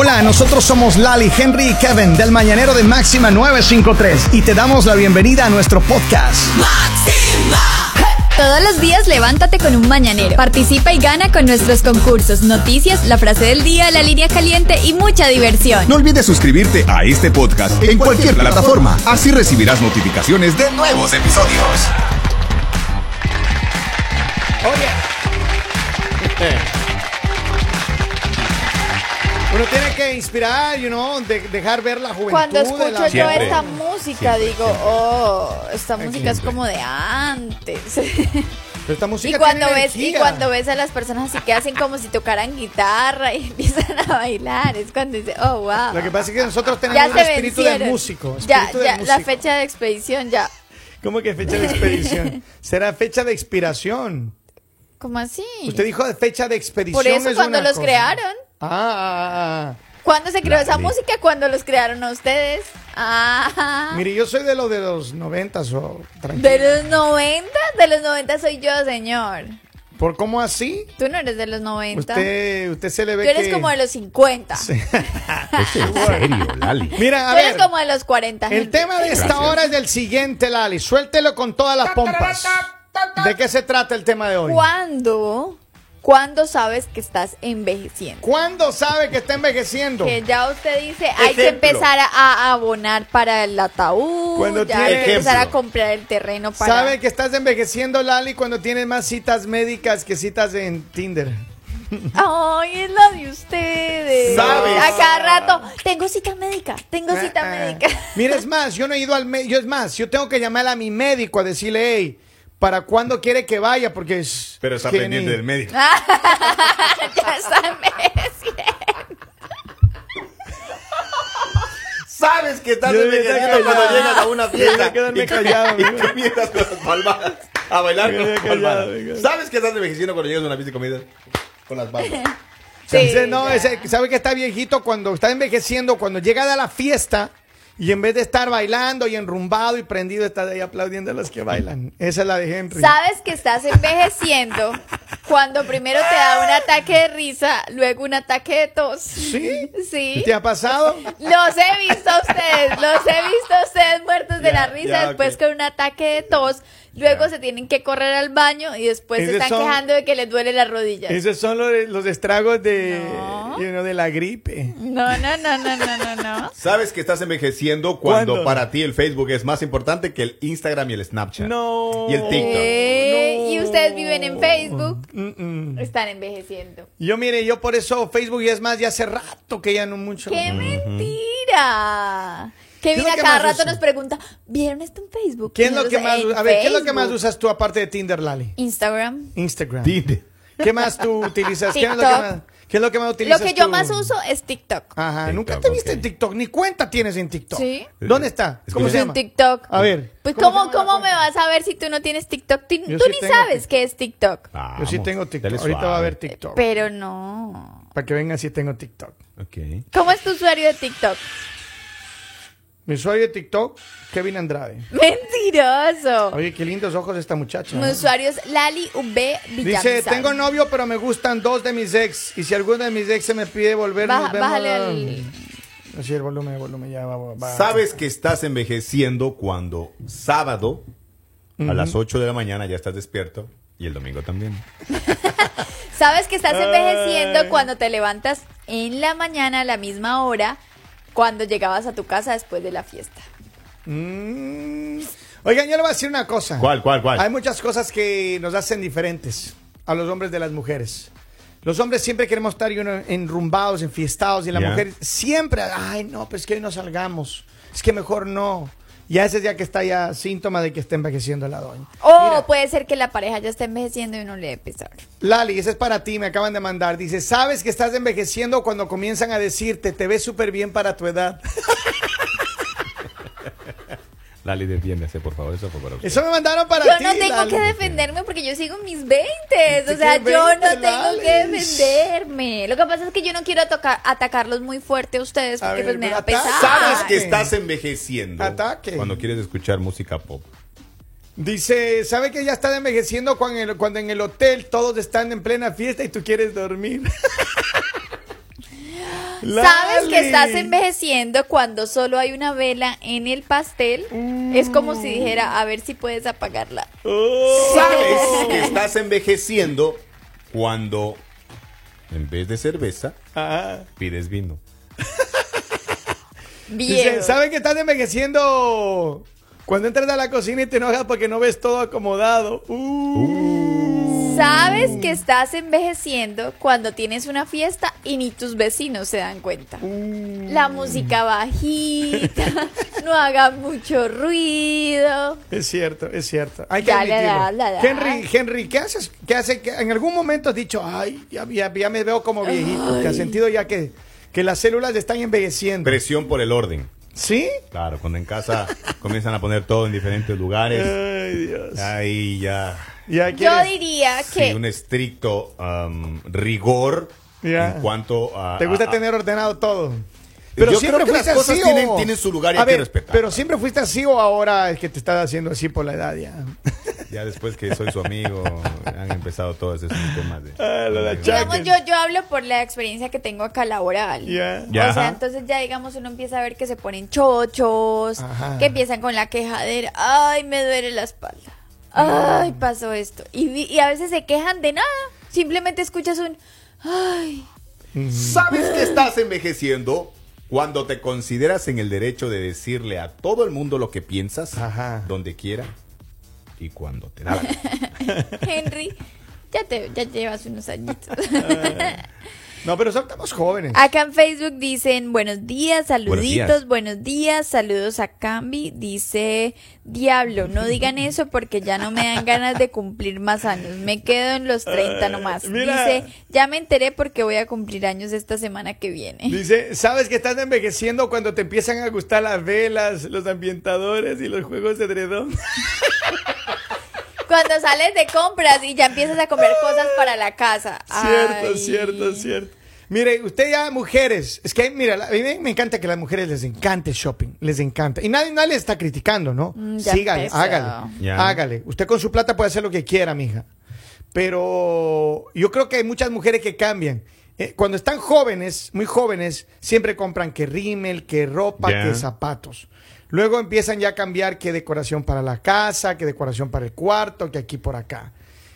Hola, nosotros somos Lali, Henry y Kevin del Mañanero de Máxima 953 y te damos la bienvenida a nuestro podcast. Todos los días levántate con un mañanero. Participa y gana con nuestros concursos, noticias, la frase del día, la línea caliente y mucha diversión. No olvides suscribirte a este podcast en cualquier plataforma. Así recibirás notificaciones de nuevos episodios. Uno tiene que inspirar, you know, de- dejar ver la juventud. Cuando escucho la- yo Siempre. esta música, digo, oh, esta música es Siempre. como de antes. Pero esta música y cuando tiene ves y energía. cuando ves a las personas así que hacen como si tocaran guitarra y empiezan a bailar, es cuando dice, oh, wow. Lo que pasa es que nosotros tenemos ya un espíritu de músico. Ya, espíritu de ya, la músico. fecha de expedición ya. ¿Cómo que fecha de expedición? Será fecha de expiración. ¿Cómo así? Usted dijo de fecha de expedición. Por eso es cuando una los cosa. crearon. Ah, ah, ah. ¿Cuándo se creó esa música? Cuando los crearon a ustedes. Ah. Mire, yo soy de los de los noventas o tranquilo. De los 90, de los 90 soy yo, señor. ¿Por cómo así? Tú no eres de los 90. Usted, usted se le ve Tú eres que... como de los 50. Sí. Es en serio, Lali. Mira, a Tú eres ver, como de los 40. el gente. tema de esta Gracias. hora es el siguiente, Lali. Suéltelo con todas las pompas. ¿De qué se trata el tema de hoy? ¿Cuándo? ¿Cuándo sabes que estás envejeciendo? ¿Cuándo sabe que está envejeciendo? Que ya usted dice, hay que empezar a, abonar para el ataúd, Cuando ya tiene- hay que empezar a comprar el terreno para... ¿Sabe que estás envejeciendo, Lali, cuando tienes más citas médicas que citas en Tinder? Ay, es la de ustedes. ¿Sabes? A cada rato, tengo cita médica, tengo cita Ah, ah. médica. Mira, es más, yo no he ido al médico. Yo es más, yo tengo que llamar a mi médico a decirle, hey, ¿para cuándo quiere que vaya? Porque es. Pero está pendiente ni- del médico. ya está. Sabes que estás envejeciendo cuando llegas a una fiesta quedarme y, callado, y comienzas con las palmadas a bailar con las palmadas. Sabes que estás envejeciendo cuando llegas a una fiesta y comienzas con las palmas. Sí, no, ese, sabe que está viejito cuando está envejeciendo, cuando llega a la fiesta y en vez de estar bailando y enrumbado y prendido, está ahí aplaudiendo a los que bailan. Esa es la de Henry. Sabes que estás envejeciendo cuando primero te da un ataque de risa, luego un ataque de tos. ¿Sí? Sí. ¿Te ha pasado? Los he visto a ustedes, los de la risa ya, después ok. con un ataque de tos, luego Ya. se tienen que correr al baño y después se están son- quejando de que les duele la rodilla. Esos son los, los estragos de, No. you know, de la gripe. No, no, no, no, no, no, no. Sabes que estás envejeciendo cuando ¿Cuándo? para ti el Facebook es más importante que el Instagram y el Snapchat. No. Y el TikTok. Eh, No. Y ustedes viven en Facebook, Mm-mm. están envejeciendo. Yo, mire, yo por eso Facebook y es más, ya hace rato que ya no mucho. ¡Qué mentira! Que es viene a cada rato usa? nos pregunta, ¿vieron esto en Facebook? ¿Qué es lo que más, "En a ver, ¿qué es lo que más Facebook". usas tú aparte de Tinder, Lali? Instagram. Instagram. Tinder. ¿Qué más tú utilizas? ¿Qué es, lo que TikTok. más, qué es lo que más Lo utilizas que yo tú? más uso es TikTok. Ajá, TikTok, nunca te viste en TikTok, ni cuenta tienes en TikTok. Sí. ¿Dónde está? Es ¿Cómo se llama? En TikTok. A ver. Pues ¿cómo ¿cómo, me vas a ver si tú no tienes TikTok? Tú, sí ni sabes qué es TikTok. Yo sí tengo TikTok. Ahorita va a haber TikTok. Pero no. Para que vengan si tengo TikTok. Ok. ¿Cómo es tu usuario de TikTok? Mi usuario de TikTok, Kevin Andrade. Mentiroso. Oye, qué lindos ojos esta muchacha. Mi ¿no? usuario es Lali V Villamizar. Dice, tengo novio, pero me gustan dos de mis ex. Y si alguno de mis ex se me pide volver, Baja- nos vemos. bájale el- Así el volumen, el volumen, ya va. va. Sabes que estás envejeciendo cuando sábado a las 8 de la mañana ya estás despierto y el domingo también. ¿Sabes que estás envejeciendo cuando te levantas en la mañana a la misma hora cuando llegabas a tu casa después de la fiesta? Mm. Oigan, yo le voy a decir una cosa. ¿Cuál, cuál, cuál? Hay muchas cosas que nos hacen diferentes a los hombres de las mujeres. Los hombres siempre queremos estar you know, enrumbados, enfiestados, y la Ya. mujer siempre, ay, no, pues que hoy no salgamos. Es que mejor no. Ya ese es ya que está ya síntoma de que está envejeciendo la doña. O Mira. puede ser que la pareja ya esté envejeciendo y uno le dé pesar. Lali, ese es para ti, me acaban de mandar. Dice, ¿sabes que estás envejeciendo cuando comienzan a decirte, te ves súper bien para tu edad? Lali, defiéndase, por favor. Eso fue para usted. Eso me mandaron para Yo ti. no tengo Lali. que defenderme porque yo sigo en mis 20. O ¿Qué sea, yo 20, no tengo que defenderme. Lo que pasa es que yo no quiero tocar, atacarlos muy fuerte a ustedes A porque ver, pues me da pesar. Sabes que estás envejeciendo Ataque. cuando quieres escuchar música pop. Dice, ¿sabe que ya está envejeciendo cuando en, el, cuando en el hotel todos están en plena fiesta y tú quieres dormir? ¿Sabes que estás envejeciendo cuando solo hay una vela en el pastel? Es como si dijera, a ver si puedes apagarla. Oh. ¿Sabes que estás envejeciendo cuando en vez de cerveza Ajá. pides vino? Viejo. ¿saben que estás envejeciendo cuando entras a la cocina y te enojas porque no ves todo acomodado? Uh. ¿Sabes que estás envejeciendo cuando tienes una fiesta y ni tus vecinos se dan cuenta? La música bajita, no haga mucho ruido. Es cierto, es cierto. Hay que Ya le admitirlo. da, le da. Henry, Henry, ¿qué haces? ¿Qué hace? que en algún momento has dicho, ay, ya, ya- ya me veo como viejito? ¿Que has sentido ya que, que las células están envejeciendo? Presión por el orden. ¿Sí? Claro, cuando en casa comienzan a poner todo en diferentes lugares, Ay, Dios. ahí ya Yo diría sí, que un estricto um, rigor Ya. en cuanto a... Te gusta a- tener ordenado todo. Yo Pero creo siempre las fuiste cosas así tienen- o... tienen su lugar y A hay que ver, respetar. Pero siempre fuiste así o ahora es que te estás haciendo así por la edad ya. Ya después que soy su amigo, han empezado todos esos temas de... Ah, lo de. Digamos, yo, yo hablo por la experiencia que tengo acá laboral. Ya. Ya. O sea, entonces ya digamos uno empieza a ver que se ponen chochos, Ajá. que empiezan con la quejadera, ay, me duele la espalda, ay, pasó esto. Y, vi- y a veces se quejan de nada, simplemente escuchas un, ay, ¿Sabes que estás envejeciendo cuando te consideras en el derecho de decirle a todo el mundo lo que piensas, Ajá. donde quiera y cuando te da? Henry, ya te ya llevas unos añitos. No, pero estamos jóvenes. Acá en Facebook dicen buenos días, saluditos, Buenos buenos días, saludos a Cambi. Dice Diablo, no digan eso porque ya no me dan ganas de cumplir más años. Me quedo en los 30 nomás. mira. Dice, ya me enteré porque voy a cumplir años esta semana que viene. Dice, ¿sabes que estás envejeciendo cuando te empiezan a gustar las velas, los ambientadores y los juegos de edredón? Cuando sales de compras y ya empiezas a comprar cosas para la casa. Cierto, Ay. cierto, cierto. Mire, usted ya, mujeres, es que, mira, a mí me encanta que a las mujeres les encante shopping, les encanta. Y nadie, nadie les está criticando, ¿no? Mm, ya Sígale, empezó. hágale, Ya. hágale. Usted con su plata puede hacer lo que quiera, mija. Pero yo creo que hay muchas mujeres que cambian. Eh, cuando están jóvenes, muy jóvenes, siempre compran que rímel, que ropa, Ya. que zapatos. Luego empiezan ya a cambiar que decoración para la casa, que decoración para el cuarto, que aquí por acá.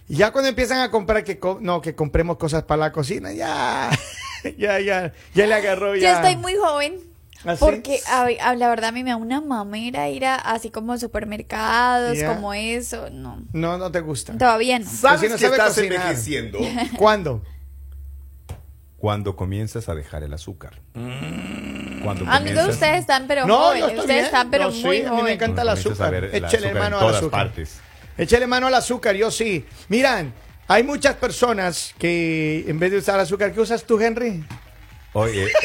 Y ya cuando empiezan a comprar que co- no, que compremos cosas para la cocina, ya, ya, ya, ya le agarró Yo ya. estoy muy joven. ¿Ah, sí? Porque a- a- la verdad a mí me da una mamera ir a así como supermercados, como eso. No, No, no te gusta. todavía no. ¿Sabes Pues si no que sabe estás cocinar. envejeciendo ¿Cuándo? cuando comienzas a dejar el azúcar? Cuando Amigos, comienzas- ustedes están pero no, yo jóvenes. Ustedes bien. están pero Yo sí, muy a mí me jóvenes. encanta el azúcar. azúcar mano al todas azúcar. partes. Échele mano al azúcar, yo sí. Miran, hay muchas personas que en vez de usar azúcar, ¿qué usas tú, Henry? Oye,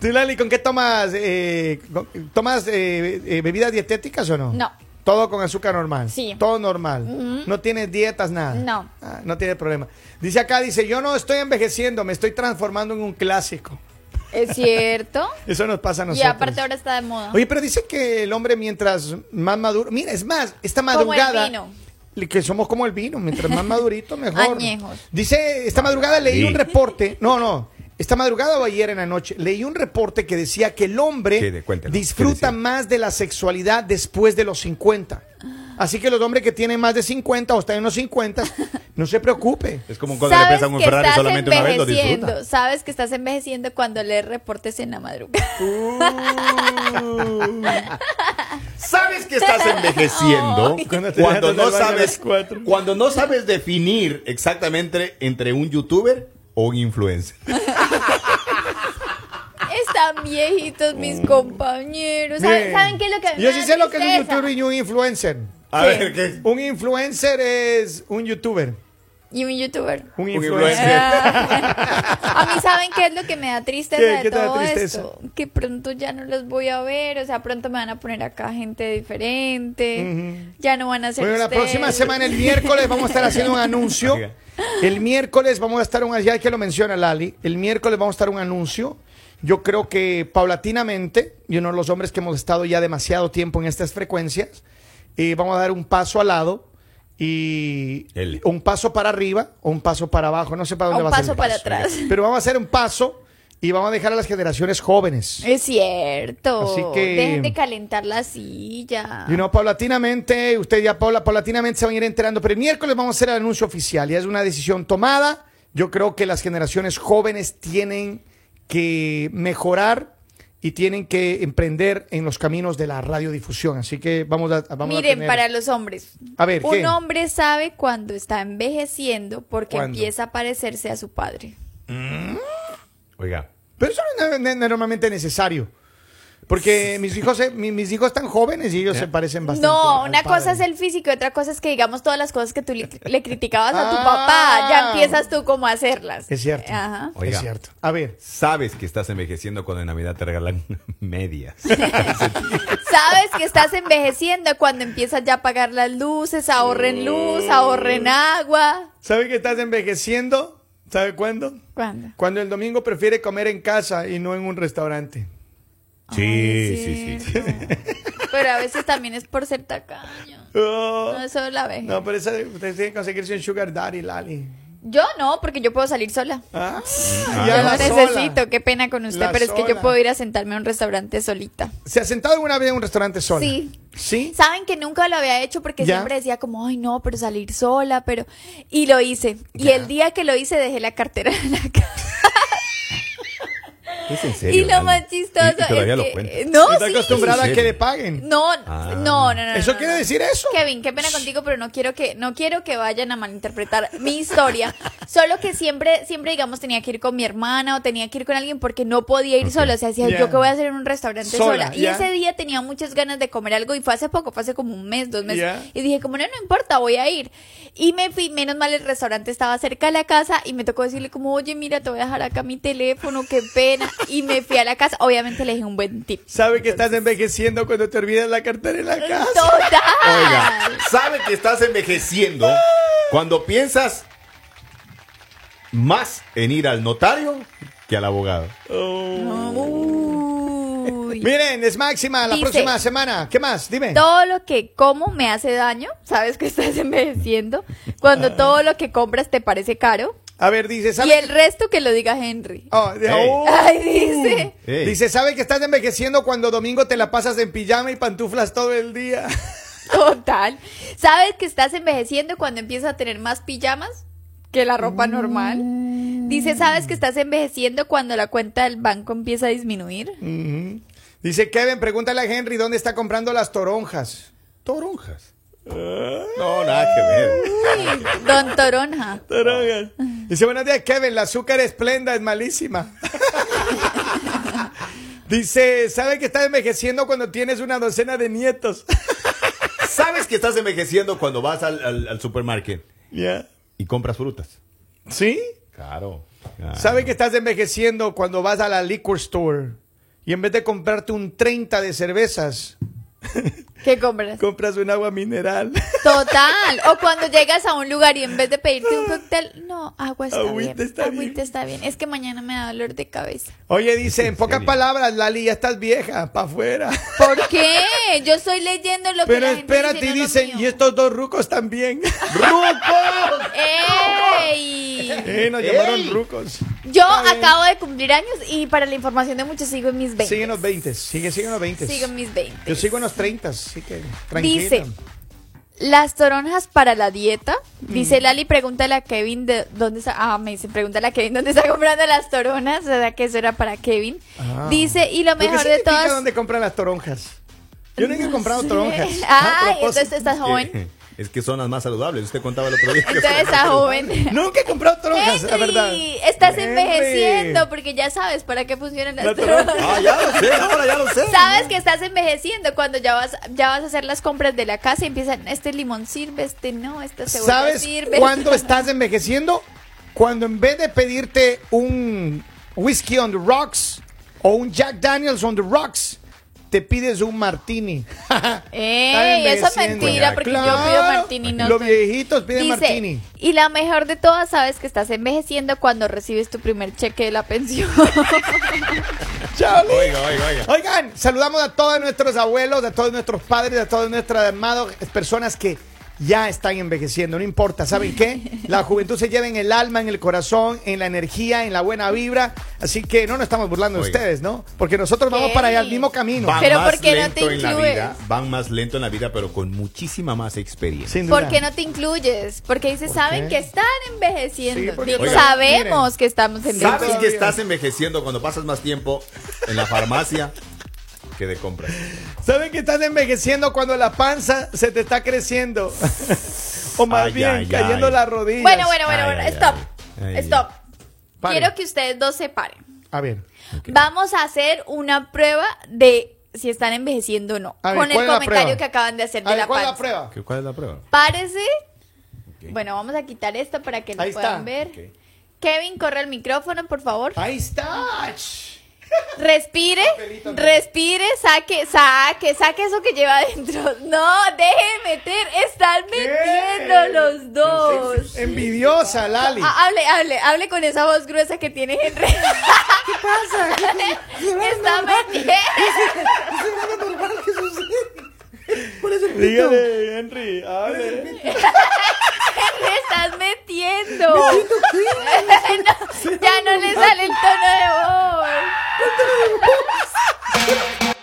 ¿Tú, Lali, con qué tomas? eh, con- ¿Tomas eh, eh, bebidas dietéticas o no? No. Todo con azúcar normal. Sí. Todo normal. No tienes dietas, nada. No. Ah, no tiene problema. Dice acá, dice, yo no estoy envejeciendo, me estoy transformando en un clásico. Es cierto. Eso nos pasa a y nosotros. aparte ahora está de moda. Oye, pero dice que el hombre mientras más maduro... Mira, es más, esta Como el madrugada... vino. Que somos como el vino, mientras más madurito, mejor. Añejos. Dice, esta madrugada leí Sí. un reporte... No, no. Esta madrugada o ayer en la noche leí un reporte que decía que el hombre ¿Qué? De- cuéntelo. ¿Qué disfruta más de la sexualidad después de los 50. Así que los hombres que tienen más de 50 o están en los 50, no se preocupe. es como cuando le pesan un Ferrari solamente una vez lo envejeciendo. disfruta. Sabes que estás envejeciendo cuando lees reportes en la madrugada. ¿Sabes que estás envejeciendo. Cuando no sabes cuatro. cuando no sabes definir exactamente entre un youtuber o un influencer? Están viejitos mis compañeros. ¿Saben, qué es lo que Yo sí sé lo que es un youtuber y un influencer. A ¿Qué? ver qué Un influencer es un youtuber. Y un youtuber. Un influencer. influencer. A mí saben qué es lo que me da tristeza ¿Qué? de ¿Qué te da todo tristeza? esto, que pronto ya no los voy a ver, o sea, pronto me van a poner acá gente diferente, ya no van a ser Bueno, la ustedes. próxima semana, el miércoles, vamos a estar haciendo un anuncio. El miércoles vamos a estar, un, ya que lo menciona Lali, el miércoles vamos a estar un anuncio. Yo creo que paulatinamente, y uno de los hombres que hemos estado ya demasiado tiempo en estas frecuencias, eh, vamos a dar un paso al lado y L. un paso para arriba o un paso para abajo. No sé para dónde Un va a ser. paso el para atrás. Pero vamos a hacer un paso y vamos a dejar a las generaciones jóvenes. Es cierto. Así que- Dejen de calentar la silla. Y no, paulatinamente, usted ya Paula, paulatinamente se van a ir enterando, pero el miércoles vamos a hacer el anuncio oficial. Ya es una decisión tomada. Yo creo que las generaciones jóvenes tienen que mejorar y tienen que emprender en los caminos de la radiodifusión. Así que vamos a, vamos a Miren, tener- para los hombres. A ver, Un ¿qué? hombre sabe cuando está envejeciendo porque ¿Cuándo? empieza a parecerse a su padre. Oiga, Pero eso no es normalmente necesario. Porque mis hijos, eh, mi- mis hijos están jóvenes y ellos se parecen bastante. No, al una padre. cosa es el físico y otra cosa es que digamos todas las cosas que tú le, le criticabas a tu Ah. papá, ya empiezas tú como a hacerlas. Es cierto. Ajá. Oiga. Es cierto. A ver. sabes que estás envejeciendo cuando en Navidad te regalan medias. Sabes que estás envejeciendo cuando empiezas ya a apagar las luces, ahorren luz, ahorren agua. ¿Sabe que estás envejeciendo? ¿Sabe cuándo? ¿Cuándo? Cuando el domingo prefiere comer en casa y no en un restaurante. Sí, Ay, sí, sí. Pero a veces también es por ser tacaño. Oh. No, eso la ve. No, pero esa, usted tiene que conseguirse un sugar daddy, Lali. Yo no, porque yo puedo salir sola. Ah, Ah. ya yo no sola. necesito, qué pena con usted, La pero es que yo puedo ir a sentarme a un restaurante solita. ¿Se ha sentado alguna vez en un restaurante sola? Sí. ¿Sí? Saben que nunca lo había hecho porque ¿Ya? siempre decía como, ay no, pero salir sola, pero... Y lo hice. Y el día que lo hice dejé la cartera en la casa. Es en serio. Y lo más chistoso Y, y todavía es lo que- cuenta. No, ¿Está sí. acostumbrada a ¿En que le paguen? No, Ah. no, no, no. ¿Eso no, quiere no. decir eso? Kevin, qué pena contigo, pero no quiero que no quiero que vayan a malinterpretar mi historia. Solo que siempre siempre digamos tenía que ir con mi hermana o tenía que ir con alguien porque no podía ir sola, o sea, decía, yo qué voy a hacer en un restaurante Sola, sola. Y ese día tenía muchas ganas de comer algo y fue hace poco, fue hace como un mes, dos meses. Y dije, como no, no importa, voy a ir. Y me fui, menos mal el restaurante estaba cerca de la casa y me tocó decirle como, "Oye, mira, te voy a dejar acá mi teléfono, qué pena." Y me fui a la casa, obviamente le dije un buen tip. ¿Sabe que estás envejeciendo cuando te olvidas la cartera en la casa? Total. Oiga, sabe que estás envejeciendo cuando piensas más en ir al notario que al abogado. Uy. Miren, es máxima la Dice- próxima semana. ¿Qué más? Dime. Todo lo que como me hace daño, sabes que estás envejeciendo. Cuando todo lo que compras te parece caro. A ver, dice, Y el resto que lo diga Henry. Oh, de- Ey. oh. Ay, dice. Ey. Dice, ¿sabe que estás envejeciendo cuando domingo te la pasas en pijama y pantuflas todo el día? Total. ¿Sabes que estás envejeciendo cuando empiezas a tener más pijamas que la ropa normal? Dice, ¿sabes que estás envejeciendo cuando la cuenta del banco empieza a disminuir? Ujú. Dice Kevin, pregúntale a Henry dónde está comprando las toronjas. Toronjas. No, nada que ver. Uy, don Toronja. Toronjas. Dice, buenos días, Kevin, la azúcar esplenda es malísima. Dice, ¿sabe que estás envejeciendo cuando tienes una docena de nietos? ¿Sabes que estás envejeciendo cuando vas al, al, al supermarket Ya. y compras frutas? ¿Sí? Claro. claro. ¿Sabe que estás envejeciendo cuando vas a la liquor store y en vez de comprarte un 30 de cervezas, ¿Qué compras? compras un agua mineral? Total. O cuando llegas a un lugar y en vez de pedirte un cóctel, no, agua está Agüita bien. está agüita bien. está bien. Es que mañana me da dolor de cabeza. Oye, dice, en pocas palabras, Lali, ya estás vieja, para afuera. ¿Por qué? Yo estoy leyendo lo que Pero la gente espérate, dice, no dicen, y estos dos rucos también. ¡Rucos! ¡Ey! Nos llamaron ¡Ey! rucos. Yo acabo de cumplir años y para la información de muchos sigo en mis 20. Sigue en los 20, sigue, sigue en los 20. Sigo en mis 20. Yo sigo en los 30, así que tranquila. Dice, las toronjas para la dieta. Mm. Dice Lali, pregúntale a Kevin de dónde está. Ah, me dice, pregúntale a Kevin dónde está comprando las toronjas. O sea, que eso era para Kevin. Ah. Dice, y lo ¿Pero qué mejor de todas. dónde compran las toronjas? Yo nunca he comprado toronjas. Ah, A propósito. entonces estás joven. Es que son las más saludables. Usted contaba el otro día. que Entonces más joven. Nunca he comprado la verdad. Estás Henry. envejeciendo porque ya sabes para qué funcionan las La. Ah, ya lo sé, ahora ya lo sé. Sabes que estás envejeciendo cuando ya vas, ya vas a hacer las compras de la casa y empiezan, este limón sirve, este no, cebolla ¿Sabes sirve. cuándo estás envejeciendo? Cuando en vez de pedirte un whisky on the rocks o un Jack Daniels on the rocks, te pides un martini. Ey, eso es mentira porque yo pido martini no. Los viejitos piden Dice, martini. y la mejor de todas, sabes que estás envejeciendo cuando recibes tu primer cheque de la pensión. Chale. Oiga, oiga, oiga. Oigan, saludamos a todos nuestros abuelos, a todos nuestros padres, a todas nuestras amadas personas que ya están envejeciendo, no importa, ¿saben qué? La juventud se lleva en el alma, en el corazón, en la energía, en la buena vibra, así que no nos estamos burlando de Oiga. ustedes, ¿no? Porque nosotros vamos para allá al mismo camino. Van Pero más ¿por qué no lento te en la incluyes? vida, van más lento en la vida, pero con muchísima más experiencia. Sin duda. ¿Por qué no te incluyes? Porque dices, saben qué? que están envejeciendo. Sí, porque- Digo, Oiga, sabemos miren. que estamos ¿Sabes envejeciendo. que estás envejeciendo cuando pasas más tiempo en la farmacia que de compras? ¿Saben que están envejeciendo cuando la panza se te está creciendo? o más Ay, bien ay, cayendo ay. las rodillas. Bueno, bueno, bueno, Ay, bueno. ay, Stop. ay. Ay, Stop. Pare. Quiero que ustedes dos se paren. A ver. Vamos a hacer una prueba de si están envejeciendo o no. A ver, con el ¿cuál es la comentario que acaban de hacer de ver, la ¿cuál es la panza. prueba? ¿Qué- ¿Cuál es la prueba? Párese. Bueno, vamos a quitar esto para que lo Ahí puedan está. ver. Kevin, corre el micrófono, por favor. Ahí está. Respire, respire, saque, saque, saque eso que lleva adentro. No, deje de meter, están metiendo los dos. Envidiosa, Lali. Ah, hable, hable, hable con esa voz gruesa que tiene Henry. ¿Qué pasa? Está metiendo. Dígale, Henry, hable me estás metiendo. ¿Me no, ya no le sale el tono de voz.